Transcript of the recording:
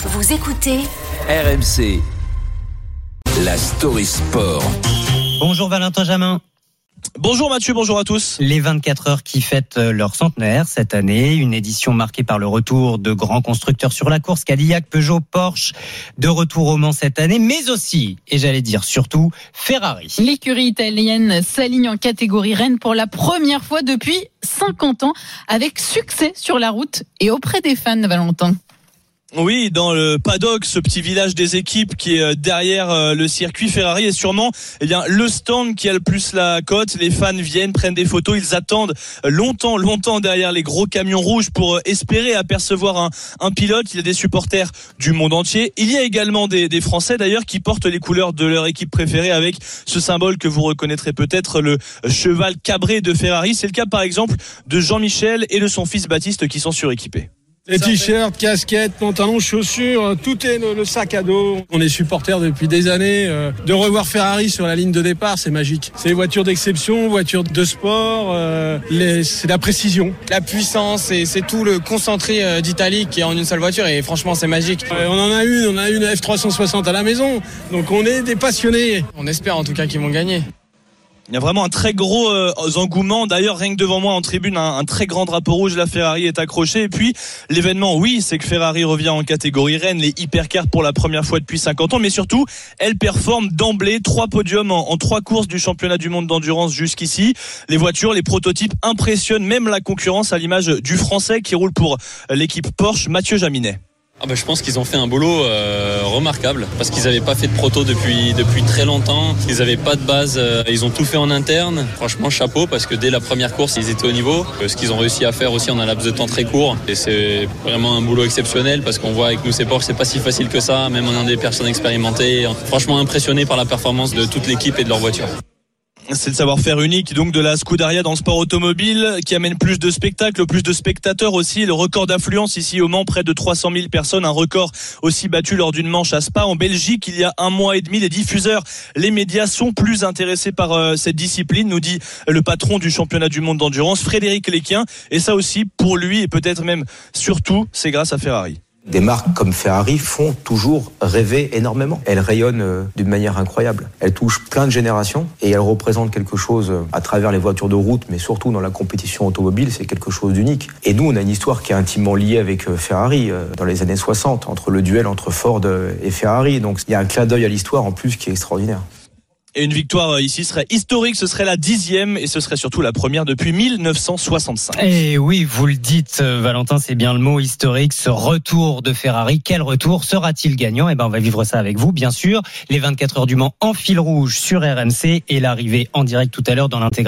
Vous écoutez RMC. La story sport. Bonjour Valentin Jamin. Bonjour Mathieu, bonjour à tous. Les 24 heures qui fêtent leur centenaire cette année, une édition marquée par le retour de grands constructeurs sur la course, Cadillac, Peugeot, Porsche, de retour au Mans cette année, mais aussi, et j'allais dire surtout, Ferrari. L'écurie italienne s'aligne en catégorie reine pour la première fois depuis 50 ans, avec succès sur la route et auprès des fans, Valentin. Oui, dans le paddock, ce petit village des équipes qui est euh, derrière euh, le circuit Ferrari est sûrement eh bien le stand qui a le plus la cote. Les fans viennent, prennent des photos, ils attendent longtemps, longtemps derrière les gros camions rouges pour euh, espérer apercevoir un, un pilote. Il y a des supporters du monde entier. Il y a également des, des Français d'ailleurs qui portent les couleurs de leur équipe préférée avec ce symbole que vous reconnaîtrez peut-être, le cheval cabré de Ferrari. C'est le cas par exemple de Jean-Michel et de son fils Baptiste qui sont suréquipés. Les t-shirts, casquettes, pantalons, chaussures, tout est le, le sac à dos. On est supporters depuis des années. euh, de revoir Ferrari sur la ligne de départ, c'est magique. C'est des voitures d'exception, voitures de sport. euh, les- c'est la précision. la puissance et c'est tout le concentré euh, d'Italie qui est en une seule voiture et franchement c'est magique. Euh, on en a une, on a une F360 à la maison. Donc on est des passionnés. On espère en tout cas qu'ils vont gagner. Il y a vraiment un très gros euh, engouement. D'ailleurs, rien que devant moi en tribune, un, très grand drapeau rouge, la Ferrari est accroché. Et puis, l'événement, oui, c'est que Ferrari revient en catégorie reine, les hypercars pour la première fois depuis 50 ans. Mais surtout, elle performe d'emblée trois podiums en trois courses du championnat du monde d'endurance jusqu'ici. Les voitures, les prototypes impressionnent même la concurrence à l'image du français qui roule pour l'équipe Porsche, Mathieu Jaminet. Ah bah, je pense qu'ils ont fait un boulot euh, remarquable parce qu'ils n'avaient pas fait de proto depuis, depuis très longtemps. Ils n'avaient pas de base. euh, ils ont tout fait en interne. Franchement, chapeau parce que dès la première course, ils étaient au niveau. Euh, ce qu'ils ont réussi à faire aussi en un laps de temps très court. Et c'est vraiment un boulot exceptionnel parce qu'on voit avec nous, ces Porsche, c'est pas si facile que ça. Même en ayant des personnes expérimentées. Franchement, impressionné par la performance de toute l'équipe et de leur voiture. C'est le savoir-faire unique donc de la Scuderia dans le sport automobile qui amène plus de spectacles, plus de spectateurs aussi. Le record d'affluence ici au Mans, près de 300 000 personnes, un record aussi battu lors d'une manche à Spa. En Belgique, il y a un mois et demi, les diffuseurs, les médias sont plus intéressés par euh, cette discipline, nous dit le patron du championnat du monde d'endurance, Frédéric Léquien. Et ça aussi, pour lui et peut-être même surtout, c'est grâce à Ferrari. Des marques comme Ferrari font toujours rêver énormément. Elles rayonnent euh, d'une manière incroyable. Elles touchent plein de générations et elles représentent quelque chose euh, à travers les voitures de route, mais surtout dans la compétition automobile, c'est quelque chose d'unique. Et nous, on a une histoire qui est intimement liée avec euh, Ferrari dans les années 60, entre le duel entre Ford et Ferrari. Donc il y a un clin d'œil à l'histoire en plus qui est extraordinaire. Et une victoire euh, ici serait historique, ce serait la dixième et ce serait surtout la première depuis 1965. Et oui, vous le dites, euh, Valentin, c'est bien le mot historique, ce retour de Ferrari. Quel retour sera-t-il gagnant? Eh ben, on va vivre ça avec vous, bien sûr. Les 24 heures du Mans en fil rouge sur RMC et l'arrivée en direct tout à l'heure dans l'intégration.